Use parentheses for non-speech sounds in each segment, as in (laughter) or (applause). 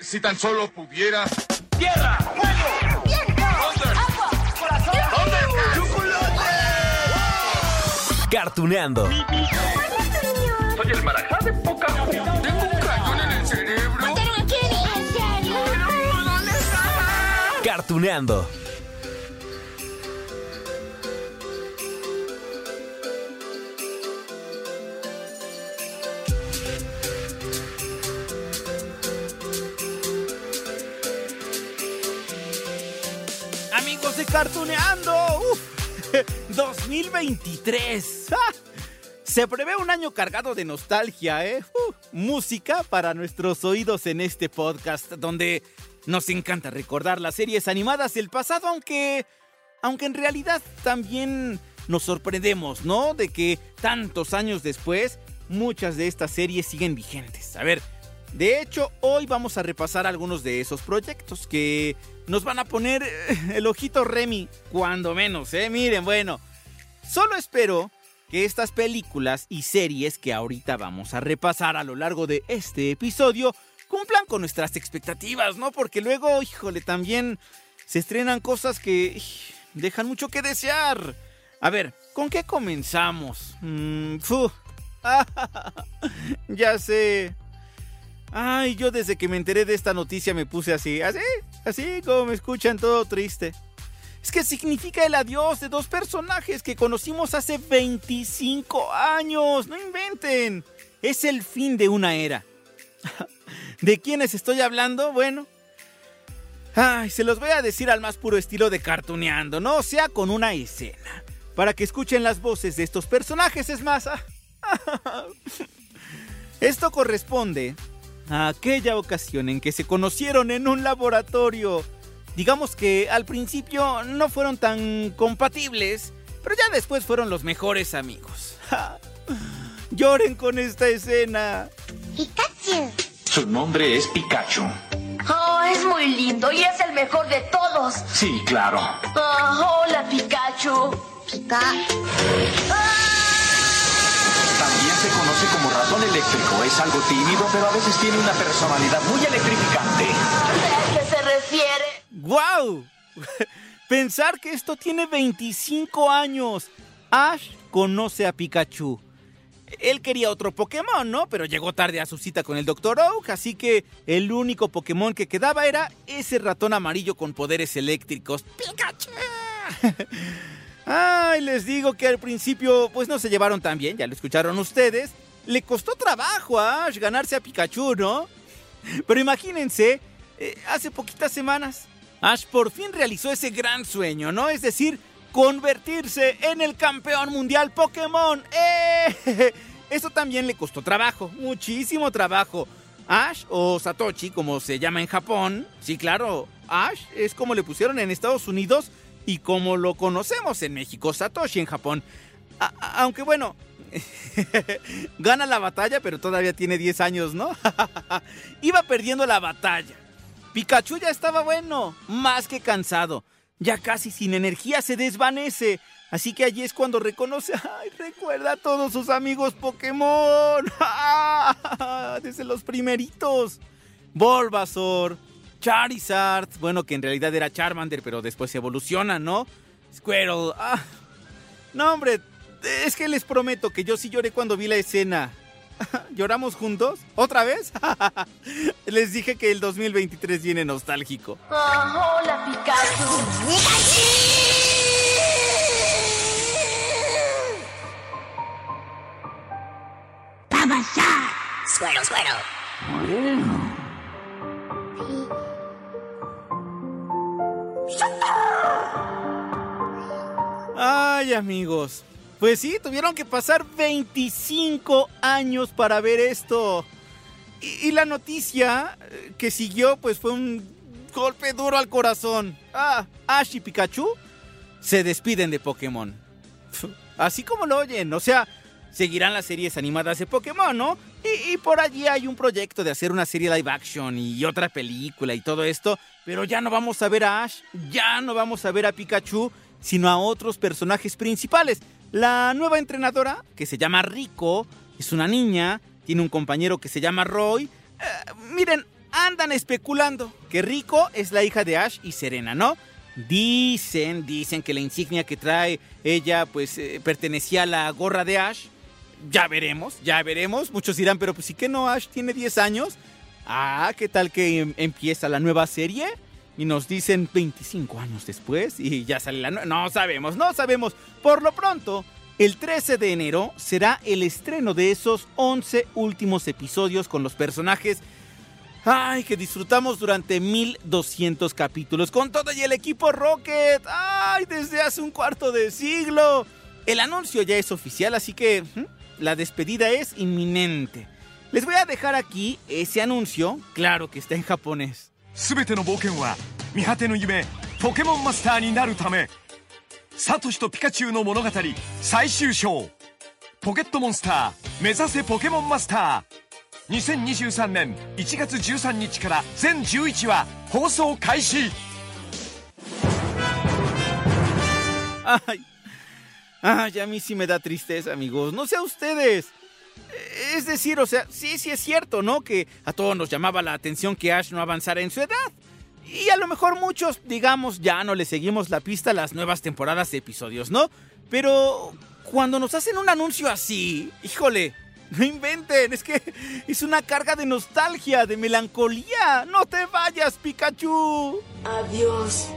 Si tan solo pudiera. ¡Tierra! ¡Fuego! ¿Dónde? ¡Agua! ¡Corazón! ¿Dónde? ¡Chocolate! Cartuneando. Soy el marajá de poca Tengo un cañón en el cerebro. ¿En serio? ¿Dónde está? Cartuneando. Amigos de Cartuneando, 2023. (laughs) (laughs) ¡Ah! Se prevé un año cargado de nostalgia, ¿eh? Uh, música para nuestros oídos en este podcast, donde nos encanta recordar las series animadas del pasado, aunque, aunque en realidad también nos sorprendemos, ¿no? De que tantos años después, muchas de estas series siguen vigentes. A ver, de hecho, hoy vamos a repasar algunos de esos proyectos que nos van a poner eh, el ojito Remy, cuando menos, ¿eh? Miren, bueno, solo espero que estas películas y series que ahorita vamos a repasar a lo largo de este episodio cumplan con nuestras expectativas, ¿no? Porque luego, híjole, también se estrenan cosas que dejan mucho que desear. A ver, ¿con qué comenzamos? Mm, (laughs) ya sé. Ay, yo desde que me enteré de esta noticia me puse así, así, así como me escuchan todo triste. Es que significa el adiós de dos personajes que conocimos hace 25 años. No inventen. Es el fin de una era. (laughs) ¿De quiénes estoy hablando? Bueno. Ay, se los voy a decir al más puro estilo de cartuneando, ¿no? O sea, con una escena. Para que escuchen las voces de estos personajes, es más. (laughs) Esto corresponde a aquella ocasión en que se conocieron en un laboratorio. Digamos que al principio no fueron tan compatibles, pero ya después fueron los mejores amigos. Lloren con esta escena. Pikachu. Su nombre es Pikachu. Oh, es muy lindo y es el mejor de todos. Sí, claro. Ah, hola, Pikachu. Pica. También se conoce como ratón eléctrico. Es algo tímido, pero a veces tiene una personalidad muy electrificante. ¿A qué se refiere? ¡Guau! (laughs) Pensar que esto tiene 25 años. Ash conoce a Pikachu. Él quería otro Pokémon, ¿no? Pero llegó tarde a su cita con el Dr. Oak, así que el único Pokémon que quedaba era ese ratón amarillo con poderes eléctricos. ¡Pikachu! (laughs) Ay, les digo que al principio pues no se llevaron tan bien, ya lo escucharon ustedes. Le costó trabajo a Ash ganarse a Pikachu, ¿no? (laughs) Pero imagínense, eh, hace poquitas semanas, Ash por fin realizó ese gran sueño, ¿no? Es decir, convertirse en el campeón mundial Pokémon. ¡Eh! (laughs) Eso también le costó trabajo, muchísimo trabajo. Ash o Satoshi, como se llama en Japón, sí, claro, Ash es como le pusieron en Estados Unidos y como lo conocemos en México, Satoshi en Japón. Aunque bueno, (laughs) gana la batalla, pero todavía tiene 10 años, ¿no? (laughs) Iba perdiendo la batalla. Pikachu ya estaba bueno, más que cansado. Ya casi sin energía se desvanece. Así que allí es cuando reconoce, (laughs) ay, recuerda a todos sus amigos Pokémon. Desde los primeritos. Bulbasaur, Charizard, bueno, que en realidad era Charmander, pero después se evoluciona, ¿no? Squirtle. ah. No, hombre, es que les prometo que yo sí lloré cuando vi la escena. (laughs) ¿Lloramos juntos? ¿Otra vez? (laughs) les dije que el 2023 viene nostálgico. Ah, hola, Pikachu. ¡Vamos ya! Suero, suero. Ay, amigos. Pues sí, tuvieron que pasar 25 años para ver esto. Y, la noticia eh, que siguió pues fue un golpe duro al corazón. Ah, Ash y Pikachu se despiden de Pokémon. (laughs) Así como lo oyen, o sea, seguirán las series animadas de Pokémon, ¿no? Y, por allí hay un proyecto de hacer una serie live action y otra película y todo esto, pero ya no vamos a ver a Ash, ya no vamos a ver a Pikachu, sino a otros personajes principales. La nueva entrenadora, que se llama Rico, es una niña, tiene un compañero que se llama Roy. Eh, miren, andan especulando que Rico es la hija de Ash y Serena, ¿no? Dicen, dicen que la insignia que trae ella, pues, eh, pertenecía a la gorra de Ash. Ya veremos, ya veremos. Muchos dirán, pero pues sí que no, Ash tiene 10 años. Ah, ¿qué tal que em- empieza la nueva serie? Y nos dicen 25 años después y ya sale la nueva. No sabemos, no sabemos. Por lo pronto, el 13 de enero será el estreno de esos 11 últimos episodios con los personajes Ay, que disfrutamos durante 1200 capítulos con todo y el equipo Rocket. Ay, desde hace un cuarto de siglo. El anuncio ya es oficial, así que. La despedida es inminente. Les voy a dejar aquí ese anuncio, claro que está en japonés. 全ての冒険は見果てぬ夢ポケモンマスターになるためサトシとピカチュウの物語最終章ポケットモンスター目指せポケモンマスター2023年1月13日から全11話放送開始 Ay, ay, a mí sí me da tristeza, amigos. No sé a ustedes. Es decir, o sea, sí, sí es cierto, ¿no? Que a todos nos llamaba la atención que Ash no avanzara en su edad. Y a lo mejor muchos, digamos, ya no le seguimos la pista a las nuevas temporadas de episodios, ¿no? Pero cuando nos hacen un anuncio así, híjole, no inventen, es que es una carga de nostalgia, de melancolía. No te vayas, Pikachu. Adiós,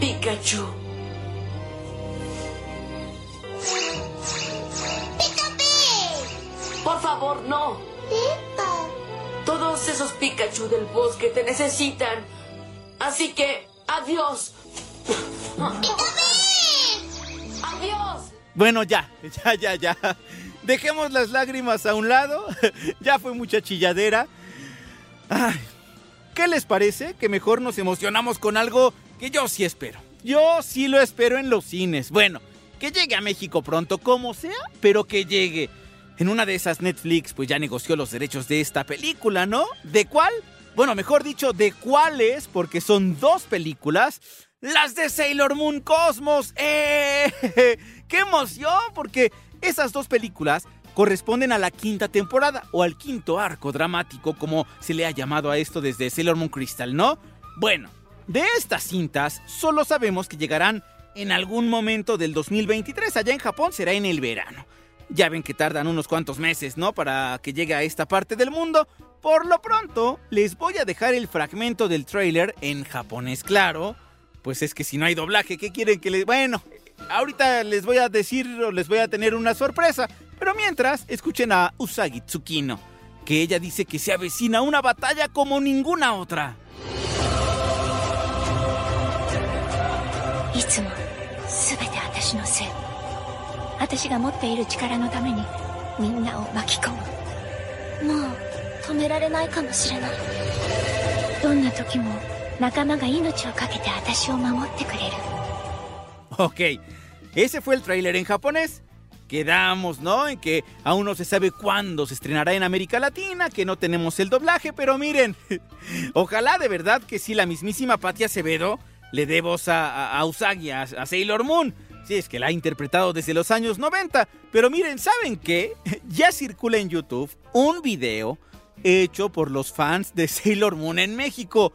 Pikachu. Por favor, no. Todos esos Pikachu del bosque te necesitan. Así que, adiós. Adiós. Bueno, ya, ya, ya, ya. Dejemos las lágrimas a un lado. (laughs) ya fue mucha chilladera. Ay, ¿Qué les parece? Que mejor nos emocionamos con algo que yo sí espero. Yo sí lo espero en los cines. Bueno, que llegue a México pronto, como sea, pero que llegue. En una de esas Netflix pues ya negoció los derechos de esta película, ¿no? ¿De cuál? Bueno, mejor dicho, ¿de cuáles? Porque son dos películas. Las de Sailor Moon Cosmos. ¡Eh! (laughs) ¡Qué emoción! Porque esas dos películas corresponden a la quinta temporada o al quinto arco dramático, como se le ha llamado a esto desde Sailor Moon Crystal, ¿no? Bueno, de estas cintas solo sabemos que llegarán en algún momento del 2023. Allá en Japón será en el verano. Ya ven que tardan unos cuantos meses, ¿no? Para que llegue a esta parte del mundo. Por lo pronto, les voy a dejar el fragmento del tráiler en japonés, claro. Pues es que si no hay doblaje, ¿qué quieren que les... Bueno, ahorita les voy a decir o les voy a tener una sorpresa. Pero mientras, escuchen a Usagi Tsukino, que ella dice que se avecina una batalla como ninguna otra. いつも全て私のせい 私が持っている力のためにみんなを巻き込むもう止められないかもしれないどんな時も仲間が命を懸けて私を守ってくれる Ok, ese fue el tráiler en japonés. Quedamos, ¿no? En que aún no se sabe cuándo se estrenará en América Latina, que no tenemos el doblaje, pero miren, (laughs) ojalá de verdad que sí la mismísima Patia Acevedo le dé voz a, a- a Usagi, a, a Sailor Moon. Sí, es que la ha interpretado desde los años 90. Pero miren, ¿saben qué? (laughs) Ya circula en YouTube un video hecho por los fans de Sailor Moon en México.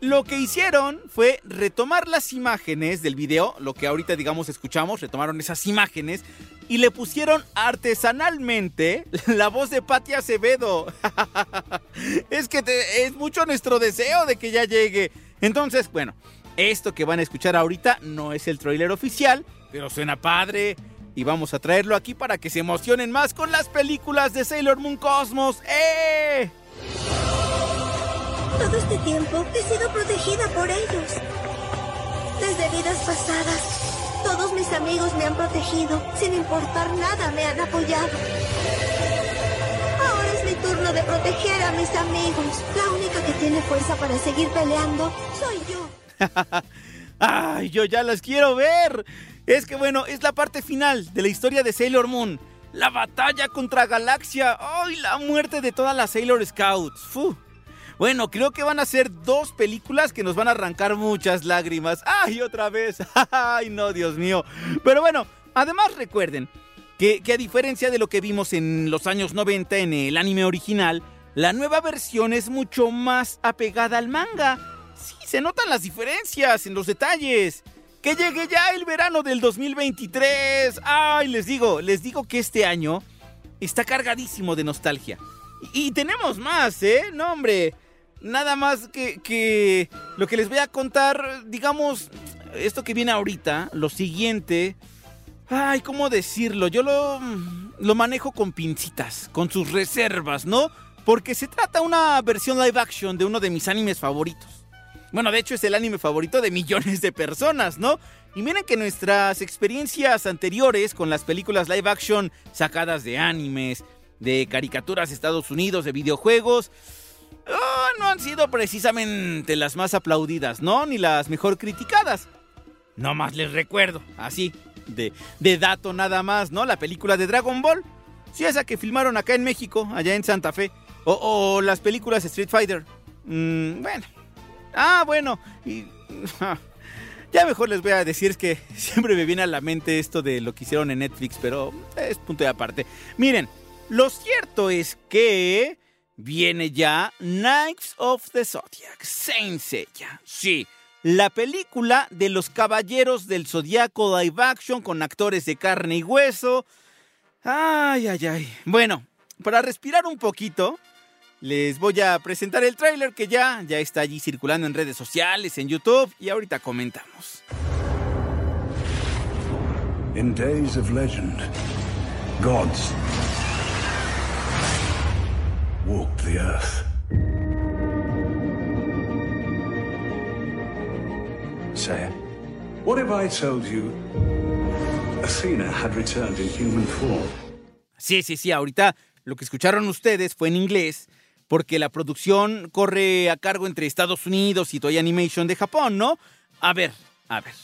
Lo que hicieron fue retomar las imágenes del video, lo que ahorita digamos escuchamos, retomaron esas imágenes y le pusieron artesanalmente (laughs) la voz de Patti Acevedo. (laughs) es que te- es mucho nuestro deseo de que ya llegue. Entonces, bueno, esto que van a escuchar ahorita no es el tráiler oficial, pero suena padre. Y vamos a traerlo aquí para que se emocionen más con las películas de Sailor Moon Cosmos. ¡Eh! Todo este tiempo he sido protegida por ellos. Desde vidas pasadas, todos mis amigos me han protegido. Sin importar nada, me han apoyado. Ahora es mi turno de proteger a mis amigos. La única que tiene fuerza para seguir peleando soy yo. (laughs) ¡Ay, yo ya las quiero ver! Es que bueno, es la parte final de la historia de Sailor Moon. La batalla contra Galaxia. ¡Ay, la muerte de todas las Sailor Scouts! ¡Fu! Bueno, creo que van a ser dos películas que nos van a arrancar muchas lágrimas. ¡Ay, otra vez! (laughs) ¡Ay, no, Dios mío! Pero bueno, además recuerden que, que, a diferencia de lo que vimos en los años 90 en el anime original, la nueva versión es mucho más apegada al manga. Se notan las diferencias en los detalles. Que llegue ya el verano del 2023. Ay, les digo, les digo que este año está cargadísimo de nostalgia. Y, tenemos más, ¿eh? No, hombre. Nada más que, que lo que les voy a contar, digamos, esto que viene ahorita, lo siguiente. Ay, ¿cómo decirlo? Yo lo, lo manejo con pincitas, con sus reservas, ¿no? Porque se trata una versión live action de uno de mis animes favoritos. Bueno, de hecho es el anime favorito de millones de personas, ¿no? Y miren que nuestras experiencias anteriores con las películas live action sacadas de animes, de caricaturas de Estados Unidos, de videojuegos, oh, no han sido precisamente las más aplaudidas, ¿no? Ni las mejor criticadas. No más les recuerdo, así, de, de dato nada más, ¿no? La película de Dragon Ball. Sí, esa que filmaron acá en México, allá en Santa Fe. O, o las películas Street Fighter. Mm, bueno. Ah, bueno. Y, (laughs) ya mejor les voy a decir que (laughs) siempre me viene a la mente esto de lo que hicieron en Netflix, pero es punto de aparte. Miren, lo cierto es que viene ya Knights of the Zodiac, Saint. Sí, la película de los Caballeros del Zodiaco live action con actores de carne y hueso. Ay, ay, ay. Bueno, para respirar un poquito, les voy a presentar el tráiler que ya, ya está allí circulando en redes sociales, en YouTube y ahorita comentamos. In days of legend, gods walked the earth. Say, what if I told you Athena had returned in human form? Sí, sí, sí, ahorita lo que escucharon ustedes fue en inglés, porque la producción corre a cargo entre Estados Unidos y Toy Animation de Japón, ¿no? A ver, a ver,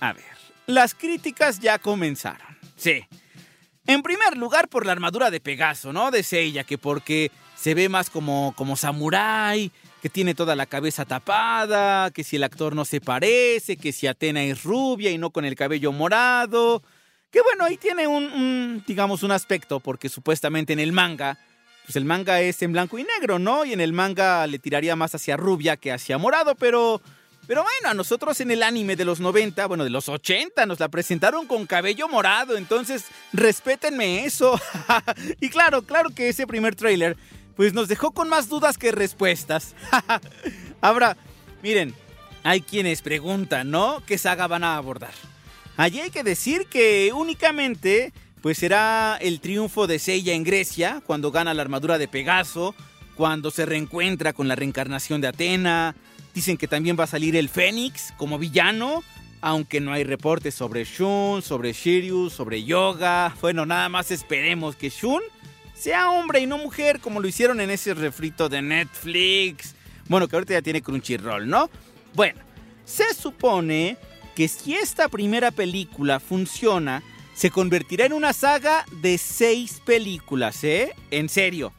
a ver. Las críticas ya comenzaron. Sí. En primer lugar por la armadura de Pegaso, ¿no? De Seiya, que porque se ve más como, como samurái, que tiene toda la cabeza tapada, que si el actor no se parece, que si Atena es rubia y no con el cabello morado. Que bueno, ahí tiene un, un, digamos, un aspecto, porque supuestamente en el manga, pues el manga es en blanco y negro, ¿no? Y en el manga le tiraría más hacia rubia que hacia morado, pero... Pero bueno, a nosotros en el anime de los 90, bueno, de los 80, nos la presentaron con cabello morado, entonces respétenme eso. (laughs) y claro, claro que ese primer tráiler, pues nos dejó con más dudas que respuestas. (laughs) Ahora, miren, hay quienes preguntan, ¿no? ¿Qué saga van a abordar? Allí hay que decir que únicamente pues será el triunfo de Seiya en Grecia, cuando gana la armadura de Pegaso, cuando se reencuentra con la reencarnación de Atena. Dicen que también va a salir el Fénix como villano, aunque no hay reportes sobre Shun, sobre Shiryu, sobre Yoga. Bueno, nada más esperemos que Shun sea hombre y no mujer, como lo hicieron en ese refrito de Netflix. Bueno, que ahorita ya tiene Crunchyroll, ¿no? Bueno, se supone que si esta primera película funciona, se convertirá en una saga de seis películas, ¿eh? En serio.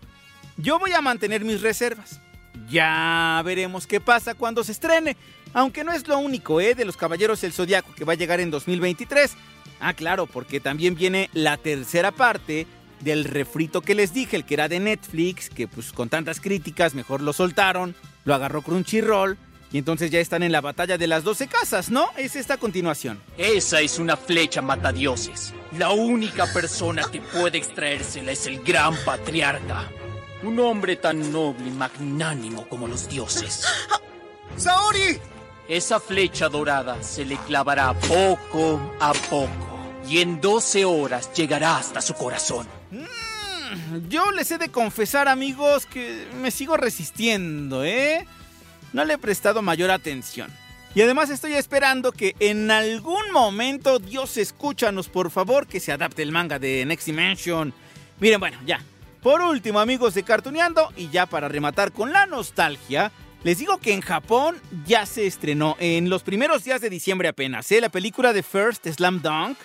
Yo voy a mantener mis reservas. Ya veremos qué pasa cuando se estrene. Aunque no es lo único, ¿eh? De los Caballeros del Zodiaco que va a llegar en 2023. Ah, claro, porque también viene la tercera parte del refrito que les dije, el que era de Netflix, que pues con tantas críticas mejor lo soltaron, lo agarró Crunchyroll y entonces ya están en la batalla de las 12 casas, ¿no? Es esta continuación. Esa es una flecha matadioses. La única persona que puede extraérsela es el gran patriarca. Un hombre tan noble y magnánimo como los dioses. ¡Saori! Esa flecha dorada se le clavará poco a poco. Y en 12 horas llegará hasta su corazón. Mm, yo les he de confesar, amigos, que me sigo resistiendo, ¿eh? No le he prestado mayor atención. Y además estoy esperando que en algún momento, Dios escúchanos por favor, que se adapte el manga de Next Dimension. Miren, bueno, ya. Por último, amigos de Cartuneando, y ya para rematar con la nostalgia, les digo que en Japón ya se estrenó en los primeros días de diciembre apenas, ¿eh? la película de First Slam Dunk,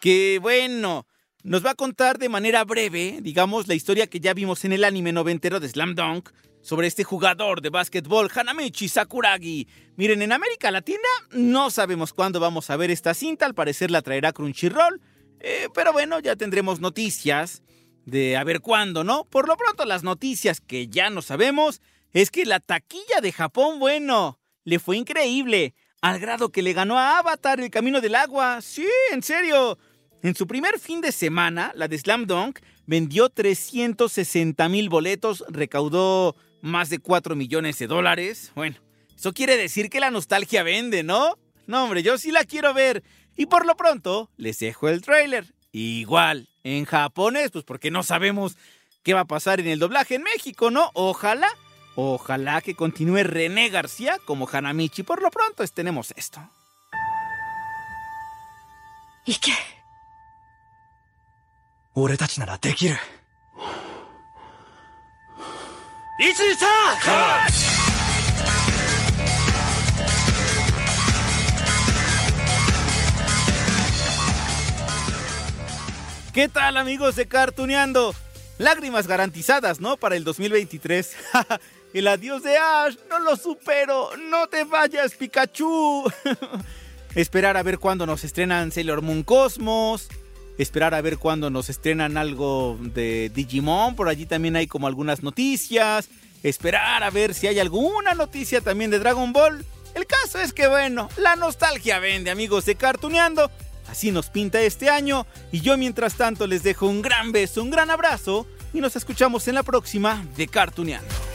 que bueno, nos va a contar de manera breve, digamos, la historia que ya vimos en el anime noventero de Slam Dunk sobre este jugador de básquetbol, Hanamichi Sakuragi. Miren, en América Latina no sabemos cuándo vamos a ver esta cinta, al parecer la traerá Crunchyroll, eh, pero bueno, ya tendremos noticias de a ver cuándo, ¿no? Por lo pronto las noticias que ya no sabemos es que la taquilla de Japón, bueno, le fue increíble, al grado que le ganó a Avatar el Camino del Agua. Sí, en serio. En su primer fin de semana, la de Slam Dunk vendió 360 mil boletos, recaudó más de 4 millones de dólares. Bueno, eso quiere decir que la nostalgia vende, ¿no? No, hombre, yo sí la quiero ver. Y por lo pronto, les dejo el tráiler. Igual, en japonés, pues porque no sabemos qué va a pasar en el doblaje en México, ¿no? Ojalá, ojalá que continúe René García como Hanamichi. Por lo pronto, tenemos esto. ¿Y qué? ¿Qué tal amigos de Cartuneando? Lágrimas garantizadas, ¿no? Para el 2023. (laughs) el adiós de Ash, no lo supero. No te vayas, Pikachu. (laughs) Esperar a ver cuándo nos estrenan Sailor Moon Cosmos. Esperar a ver cuándo nos estrenan algo de Digimon. Por allí también hay como algunas noticias. Esperar a ver si hay alguna noticia también de Dragon Ball. El caso es que bueno, la nostalgia vende amigos de Cartuneando. Así nos pinta este año y yo mientras tanto les dejo un gran beso, un gran abrazo y nos escuchamos en la próxima de Cartuneando.